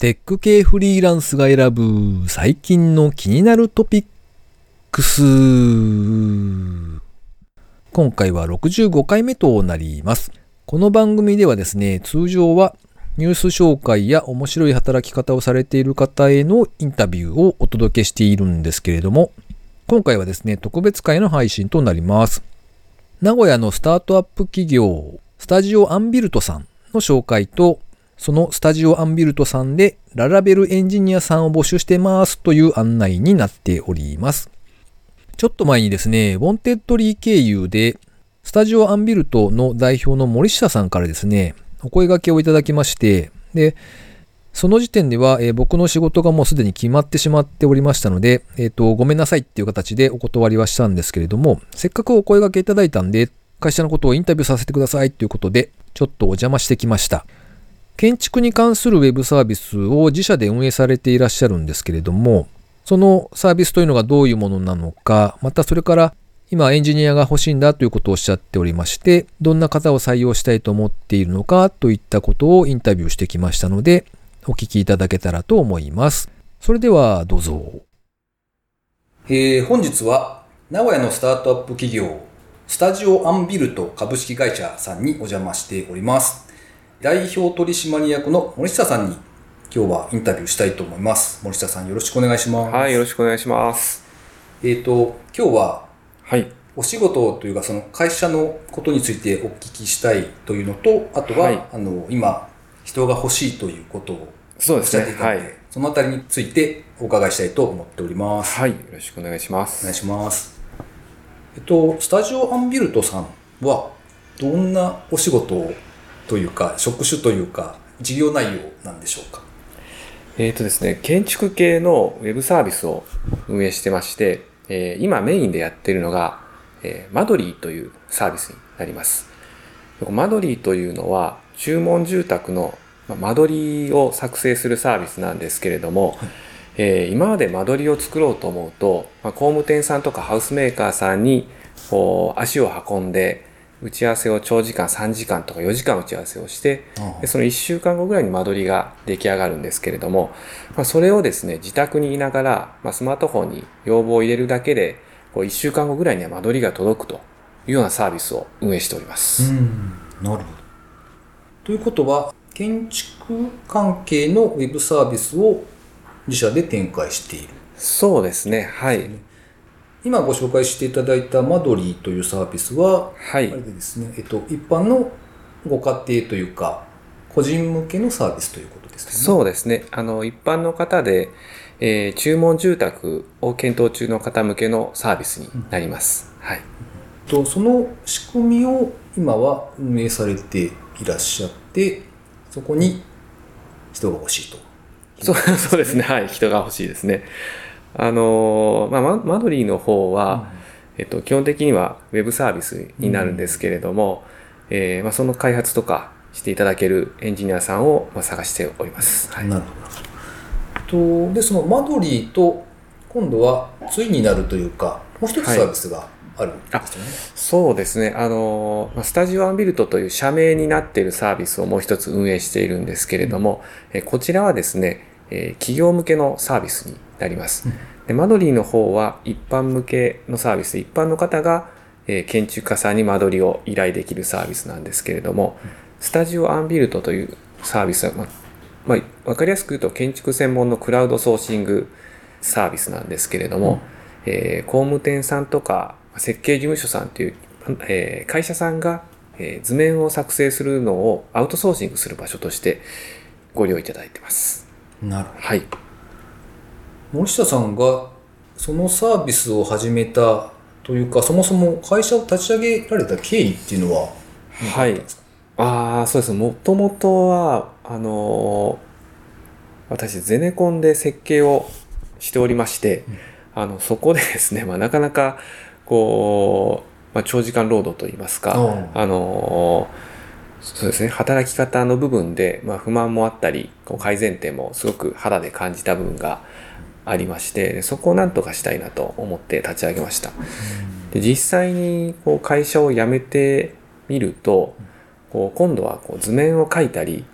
テック系フリーランスが選ぶ最近の気になるトピックス。今回は65回目となります。この番組ではですね、通常はニュース紹介や面白い働き方をされている方へのインタビューをお届けしているんですけれども、今回はですね、特別会の配信となります。名古屋のスタートアップ企業、スタジオアンビルトさんの紹介と、そのスタジオアンビルトさんでララベルエンジニアさんを募集してますという案内になっております。ちょっと前にですね、ウォンテッドリー経由で、スタジオアンビルトの代表の森下さんからですね、お声掛けをいただきまして、で、その時点では、えー、僕の仕事がもうすでに決まってしまっておりましたので、えっ、ー、と、ごめんなさいっていう形でお断りはしたんですけれども、せっかくお声掛けいただいたんで、会社のことをインタビューさせてくださいということで、ちょっとお邪魔してきました。建築に関するウェブサービスを自社で運営されていらっしゃるんですけれども、そのサービスというのがどういうものなのか、またそれから今エンジニアが欲しいんだということをおっしゃっておりまして、どんな方を採用したいと思っているのかといったことをインタビューしてきましたので、お聞きいただけたらと思います。それではどうぞ。えー、本日は名古屋のスタートアップ企業、スタジオアンビルト株式会社さんにお邪魔しております。代表取締役の森下さんに今日はインタビューしたいと思います。森下さんよろしくお願いします。はい、よろしくお願いします。えっ、ー、と、今日は、はい。お仕事というか、その会社のことについてお聞きしたいというのと、あとは、はい、あの、今、人が欲しいということをそうですね。はい。そのあたりについてお伺いしたいと思っております。はい。よろしくお願いします。お願いします。えっと、スタジオアンビルトさんは、どんなお仕事というか、職種というか、事業内容なんでしょうか？えっ、とですね、建築系のウェブサービスを運営してまして、えー、今メインでやってるのが、えー、マドリーというサービスになります。マドリーというのは、注文住宅の間取りを作成するサービスなんですけれども、はい、えー、今まで間取りを作ろうと思うと、まあ、工務店さんとかハウスメーカーさんにこう足を運んで打ち合わせを長時間3時間とか4時間打ち合わせをしてでその1週間後ぐらいに間取りが出来上がるんですけれども、まあ、それをですね自宅にいながら、まあ、スマートフォンに要望を入れるだけでこう1週間後ぐらいには間取りが届くというようなサービスを運営しております。なるほどということは建築関係のウェブサービスを自社で展開している。そうですね。はい。今ご紹介していただいたマドリーというサービスは、はい。あれでですね、えっと、一般のご家庭というか、個人向けのサービスということですね。そうですね。あの、一般の方で、えー、注文住宅を検討中の方向けのサービスになります。うん、はい。と、その仕組みを今は運営されていらっしゃって、そこに人が欲しいと。そうそうですね。はい。人が欲しいですね。あの、まあ、マドリーの方は、うん、えっと、基本的にはウェブサービスになるんですけれども、うん、えー、まあ、その開発とかしていただけるエンジニアさんを、まあ、探しております。はい、なるほど。とで、そのマドリーと今度は対になるというか、もう一つサービスが、はいあるんですよね。そうですね。あの、スタジオアンビルトという社名になっているサービスをもう一つ運営しているんですけれども、うん、こちらはですね、企業向けのサービスになります。でマドリーの方は一般向けのサービス、一般の方が建築家さんに間取りを依頼できるサービスなんですけれども、スタジオアンビルトというサービスは、まあ、まあ、わかりやすく言うと建築専門のクラウドソーシングサービスなんですけれども、うん、えー、工務店さんとか設計事務所さんという、えー、会社さんが、えー、図面を作成するのをアウトソーシングする場所としてご利用いただいてます。なるほど。はい。森下さんがそのサービスを始めたというか、そもそも会社を立ち上げられた経緯っていうのははい。ああ、そうです。もともとは、あのー、私、ゼネコンで設計をしておりまして、うん、あの、そこでですね、まあ、なかなか、こう、まあ、長時間労働といいますか、あのそうですね、働き方の部分で、まあ、不満もあったり、こう改善点もすごく肌で感じた部分がありまして、そこをなんとかしたいなと思って立ち上げました。で実際にこう会社を辞めてみると、こう今度はこう図面を描いたり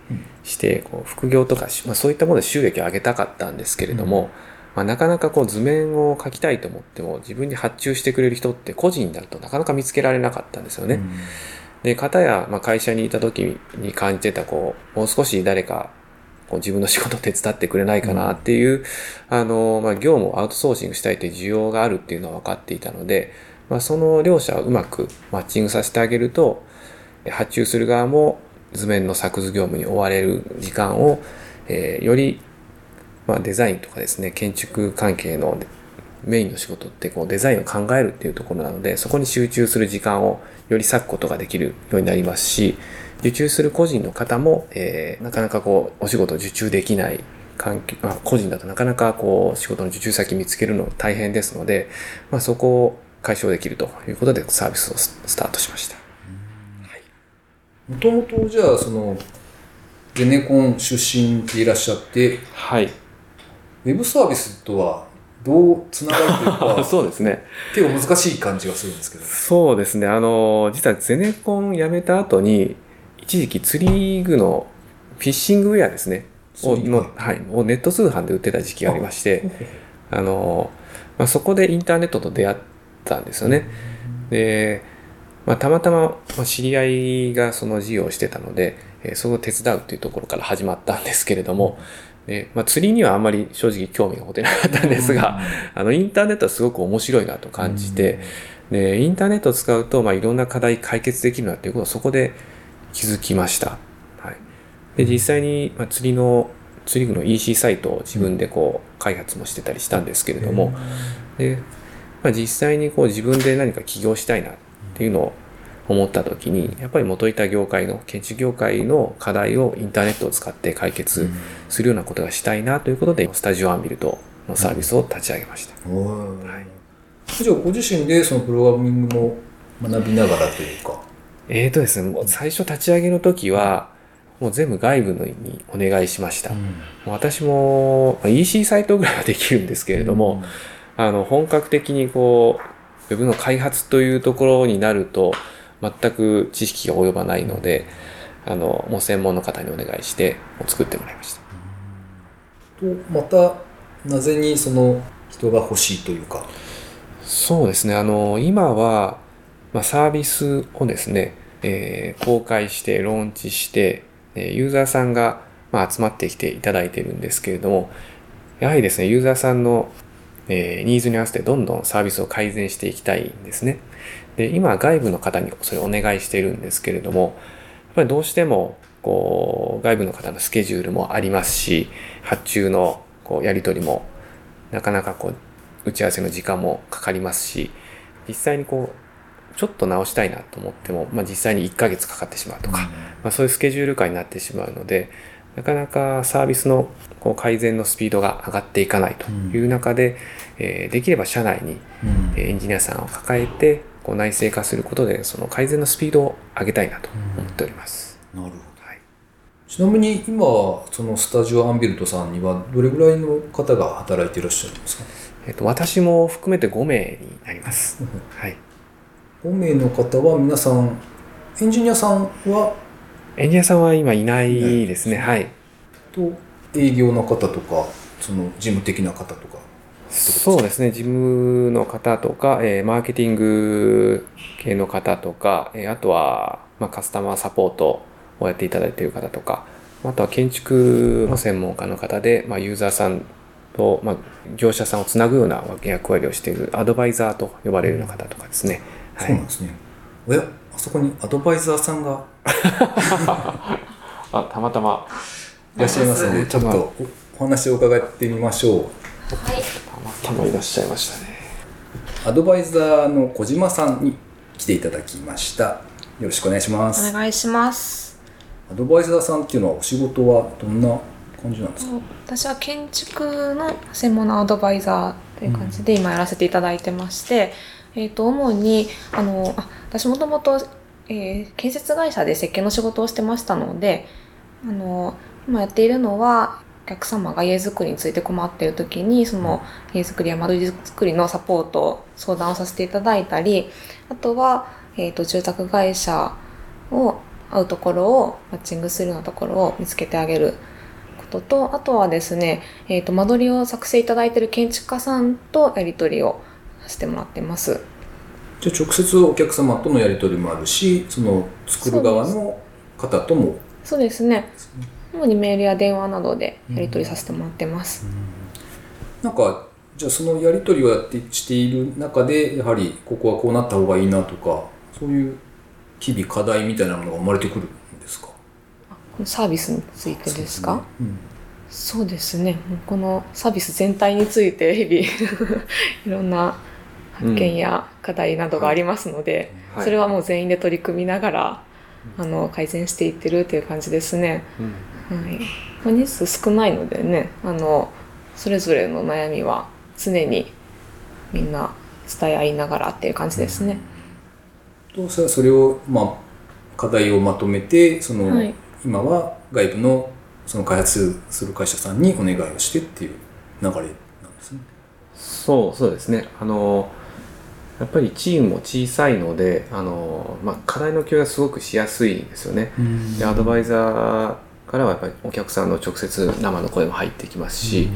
してこう副業とかし、まあ、そういったもので収益を上げたかったんですけれども、まあ、なかなかこう図面を描きたいと思っても自分に発注してくれる人って個人だとなかなか見つけられなかったんですよね。で、方や、まあ、会社にいた時に感じてた、こう、もう少し誰か、こう自分の仕事手伝ってくれないかなっていう、うん、あの、まあ、業務をアウトソーシングしたいという需要があるっていうのは分かっていたので、まあ、その両者をうまくマッチングさせてあげると、発注する側も図面の作図業務に追われる時間を、えー、より、まあ、デザインとかですね、建築関係のメインの仕事ってこうデザインを考えるっていうところなので、そこに集中する時間をより割くことができるようになりますし、受注する個人の方も、えー、なかなかこう、お仕事を受注できない環境、まあ、個人だとなかなかこう、仕事の受注先見つけるの大変ですので、まあ、そこを解消できるということでサービスをスタートしました。もともとじゃあ、その、ゼネコン出身でいらっしゃって、はい。ウェブサービスとはどうつながるというか、そうですね。結構難しい感じがするんですけど。そうですね。あの、実はゼネコン辞めた後に、一時期釣り具のフィッシングウェアですね。をの、はい、をネット通販で売ってた時期がありまして、あの、まあ、そこでインターネットと出会ったんですよね。で、まあ、たまたま知り合いがその事業をしてたので、えー、それを手伝うというところから始まったんですけれども、で、まあ、釣りにはあんまり正直興味が持てなかったんですが、あの、インターネットはすごく面白いなと感じて、で、インターネットを使うと、まあ、いろんな課題解決できるなっていうことをそこで気づきました。はい。で、実際に、まあ、釣りの、釣り具の EC サイトを自分でこう、開発もしてたりしたんですけれども、で、まあ、実際にこう自分で何か起業したいなっていうのを思った時にやっぱり元いた業界の建築業界の課題をインターネットを使って解決するようなことがしたいなということで、スタジオアンビルドのサービスを立ち上げました、はい、じゃあご自身でそのプログラミングも学びながらというかえーとですねもう最初立ち上げの時はもう全部外部のにお願いしました、うん、私も EC サイトぐらいはできるんですけれども、うん、あの本格的にこうウェブの開発というところになると全く知識が及ばないので、あの、もう専門の方にお願いして、作ってもらいました。と、また、なぜにその人が欲しいというか？そうですね。あの、今は、まあ、サービスをですね、えー、公開して、ローンチして、ユーザーさんが、ま、集まってきていただいてるんですけれども、やはりですね、ユーザーさんの、え、ニーズに合わせてどんどんサービスを改善していきたいんですね。で、今外部の方にそれをお願いしているんですけれども、やっぱりどうしても、こう、外部の方のスケジュールもありますし、発注のこうやり取りも、なかなかこう、打ち合わせの時間もかかりますし、実際にこう、ちょっと直したいなと思っても、まあ、実際に1ヶ月かかってしまうとか、まあ、そういうスケジュール感になってしまうので、なかなかサービスのこう改善のスピードが上がっていかないという中で、うん、えー、できれば社内にエンジニアさんを抱えて、こう内製化することでその改善のスピードを上げたいなと思っております。なるほど、はい、ちなみに今そのスタジオアンビルトさんにはどれぐらいの方が働いていらっしゃるんですか、えっと、私も含めて5名になります。はい、5名の方は皆さんエンジニアさんは？エンジニアさんは今いないですね。はい。と営業の方とかその事務的な方とか？そうですね、事務の方とか、えー、マーケティング系の方とか、えー、あとは、まあ、カスタマーサポートをやっていただいている方とか、あとは建築の専門家の方で、まあ、ユーザーさんと、まあ、業者さんをつなぐような役割をしているアドバイザーと呼ばれるような方とかですね。はい、そうなんですね。おや、あそこにアドバイザーさんが？あ、たまたま。いらっしゃいますね。ちょっとお話を伺ってみましょう。はい。たまたまいらっしゃいましたね。アドバイザーの小島さんに来ていただきました。よろしくお願いします。お願いします。アドバイザーさんっていうのはお仕事はどんな感じなんですか？私は建築の専門のアドバイザーという感じで今やらせていただいてまして、うん、えっ、ー、と、主に、あの、あ私もともと、えー、建設会社で設計の仕事をしてましたので、あの、今やっているのは、お客様が家づくりについて困っている時に、その家づくりや間取りづくりのサポート、相談をさせていただいたり、あとは、えっ、ー、と、住宅会社を合うところをマッチングするようなところを見つけてあげることとあとはですね、えー、と間取りを作成いただいている建築家さんとやり取りをさせてもらってます。じゃあ直接お客様とのやり取りもあるしその作る側の方とも。そうですね。主にメールや電話などでやり取りさせてもらってます。なんかじゃあそのやり取りをやってしている中でやはりここはこうなった方がいいなとかそういう日々課題みたいなものが生まれてくるんですか？このサービスについてですか？うん。そうですね。もうこのサービス全体について日々 いろんな発見や課題などがありますので、はいそれはもう全員で取り組みながらあの改善していってるという感じですね。うん。はい、まあ人数少ないのでねあのそれぞれの悩みは常にみんな伝え合いながらっていう感じですね。とそれはそれを、まあ、課題をまとめてその、はい。今は外部のその開発する会社さんにお願いをしてっていう流れなんですね。そうそうですね。あのやっぱりチームも小さいのであの、まあ、課題の共有がすごくしやすいんですよね。でアドバイザーからはやっぱりお客さんの直接生の声も入ってきますし、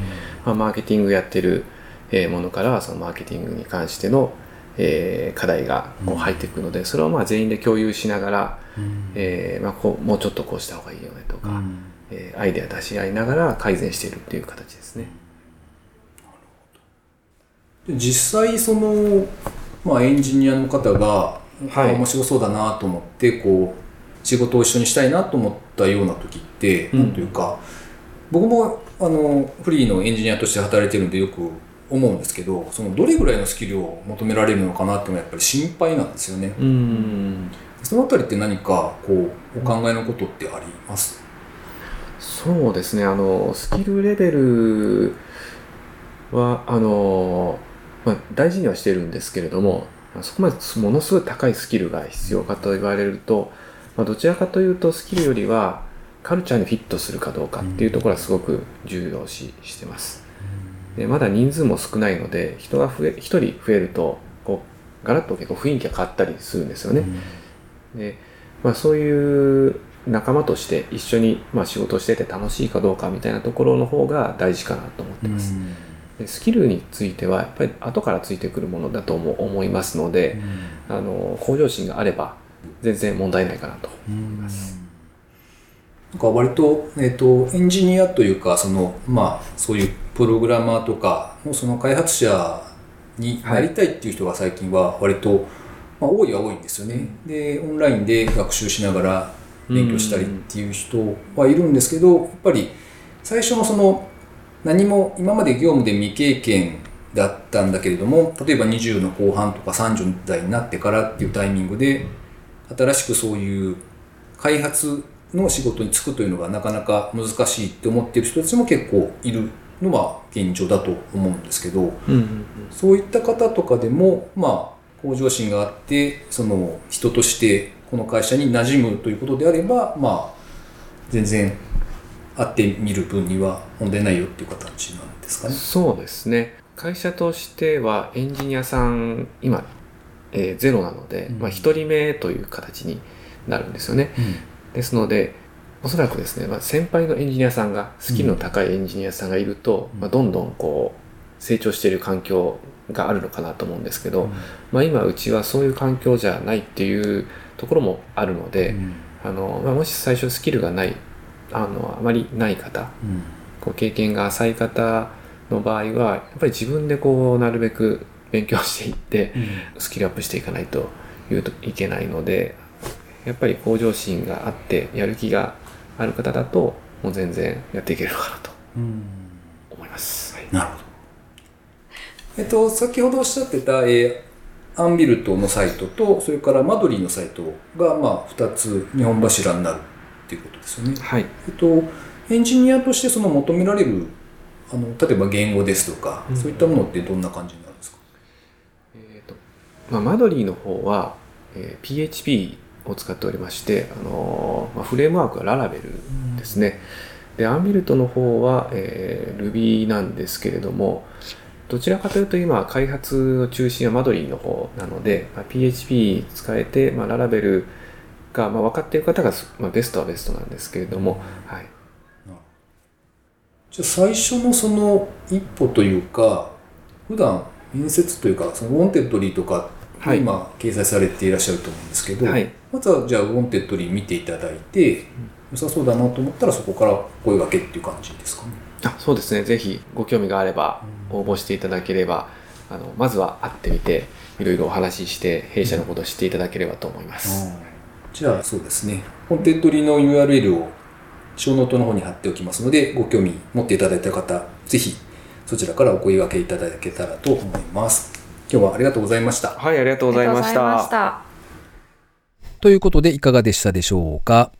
まあ、マーケティングやってるえーものからはそのマーケティングに関しての、えー課題がこう入ってくるので、それをまあ全員で共有しながら、えーまあ、こうもうちょっとこうした方がいいよねとか、えーアイデア出し合いながら改善しているっていう形ですね。で実際その、まあ、エンジニアの方が、はい。あ面白そうだなと思ってこう仕事を一緒にしたいなと思ったような時って、うん。なんというか僕もあのフリーのエンジニアとして働いてるんでよく思うんですけどそのどれぐらいのスキルを求められるのかなっていうのはやっぱり心配なんですよね。うん。そのあたりって何かこうお考えのことってあります？そうですね。あのスキルレベルはあの、まあ、大事にはしているんですけれどもそこまでものすごい高いスキルが必要かと言われると、まあ、どちらかというとスキルよりはカルチャーにフィットするかどうかっていうところはすごく重要視してます。でまだ人数も少ないので人が増え1人増えるとこうガラッと結構雰囲気が変わったりするんですよね。で、まあ、そういう仲間として一緒にまあ仕事をしてて楽しいかどうかみたいなところの方が大事かなと思ってます。でスキルについてはやっぱり後からついてくるものだとも思いますので、あの向上心があれば全然問題ないかなと思います。なんか割と,、えっとエンジニアというかその、まあ、そういうプログラマーとかのその開発者になりたいっていう人が最近は割と、まあ、多いは多いんですよね。でオンラインで学習しながら勉強したりっていう人はいるんですけどやっぱり最初のその何も今まで業務で未経験だったんだけれども例えば20の後半とか30代になってからっていうタイミングで新しくそういう開発の仕事に就くというのがなかなか難しいって思っている人たちも結構いるのは現状だと思うんですけどうんうん。そういった方とかでもまあ向上心があってその人としてこの会社に馴染むということであればまあ全然会ってみる分には問題ないよっていう形なんですかね。そうですね。会社としてはエンジニアさん今、えーゼロなので、うん。まあ、1人目という形になるんですよね。ですのでおそらくですね、まあ、先輩のエンジニアさんがスキルの高いエンジニアさんがいると、うん。まあ、どんどんこう成長している環境があるのかなと思うんですけど、まあ、今うちはそういう環境じゃないっていうところもあるので、あのまあ、もし最初スキルがないあのあまりない方。こう経験が浅い方の場合はやっぱり自分でこうなるべく勉強していってスキルアップしていかないというといけないのでやっぱり向上心があってやる気がある方だともう全然やっていけるのかなと思います。はい。なるほど。えっと、先ほどおっしゃってた、えーアンビルトのサイトと、それからマドリーのサイトが、まあ、二つ、日本柱になるっていうことですよね。はいえっと、エンジニアとしてその求められる、あの、例えば言語ですとか、うんそういったものってどんな感じになるんですか？えーとまあ、マドリーの方は、えー PHP を使っておりまして、あのーまあ、フレームワークはララベルですね。で、アンビルトの方は、えー Ruby なんですけれども、どちらかというと今、開発の中心はマドリーの方なので、まあ、PHP 使えて、まあ、ララベルが、まあ、分かっている方が、まあ、ベストはベストなんですけれども、はい。じゃあ最初のその一歩というか普段面接というかそのウォンテッドリーとかはい今掲載されていらっしゃると思うんですけど、はいまずはじゃあウォンテッドリー見ていただいて良さそうだなと思ったらそこから声がけっていう感じですか？ね。あそうですね。ぜひご興味があれば応募していただければ、あのまずは会ってみていろいろお話しして弊社のことを知っていただければと思います。じゃあそうですね。ウォンテッドリーの URL をショーノートの方に貼っておきますのでご興味持っていただいた方ぜひそちらからお声掛けいただけたらと思います。今日はありがとうございました。はい、ありがとうございま。した。ということでいかがでしたでしょうか？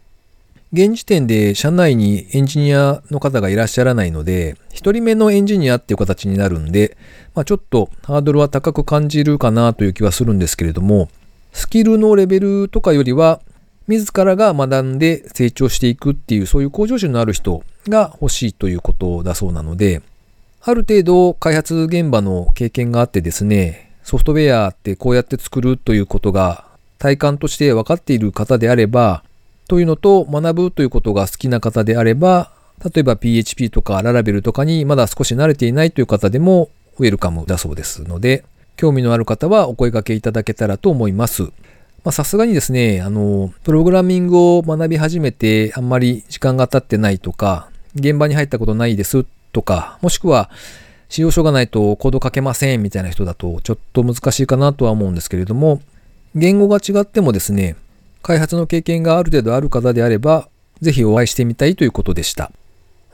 現時点で社内にエンジニアの方がいらっしゃらないので、一人目のエンジニアっていう形になるんで、まあ、ちょっとハードルは高く感じるかなという気はするんですけれども、スキルのレベルとかよりは、自らが学んで成長していくっていう、そういう向上心のある人が欲しいということだそうなので、ある程度開発現場の経験があってですね、ソフトウェアってこうやって作るということが体感として分かっている方であれば、というのと学ぶということが好きな方であれば、例えば PHP とかララベルとかにまだ少し慣れていないという方でもウェルカムだそうですので、興味のある方はお声掛けいただけたらと思います。まあさすがにですね、あの、プログラミングを学び始めてあんまり時間が経ってないとか、現場に入ったことないですとか、もしくは使用書がないとコード書けませんみたいな人だとちょっと難しいかなとは思うんですけれども、言語が違ってもですね、開発の経験がある程度ある方であれば、ぜひお会いしてみたいということでした。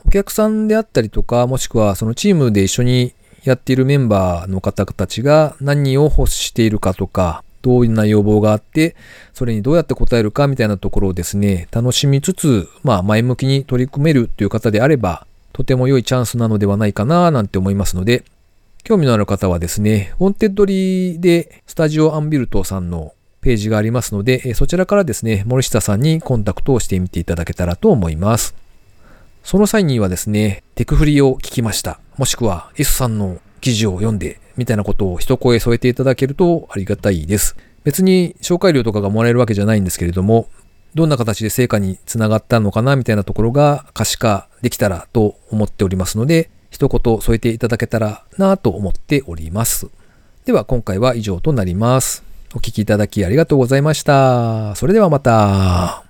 お客さんであったりとか、もしくはそのチームで一緒にやっているメンバーの方たちが何を欲しているかとか、どういうな要望があって、それにどうやって答えるかみたいなところをですね、楽しみつつ、まあ前向きに取り組めるという方であれば、とても良いチャンスなのではないかななんて思いますので、興味のある方はですね、ウォンテッドリーでスタジオアンビルトさんのページがありますので、そちらからですね、森下さんにコンタクトをしてみていただけたらと思います。その際にはですね、テクフリを聞きました。もしくは S さんの記事を読んで、みたいなことを一声添えていただけるとありがたいです。別に紹介料とかがもらえるわけじゃないんですけれども、どんな形で成果につながったのかなみたいなところが可視化できたらと思っておりますので、一言添えていただけたらなと思っております。では今回は以上となります。お聞きいただきありがとうございました。それではまた。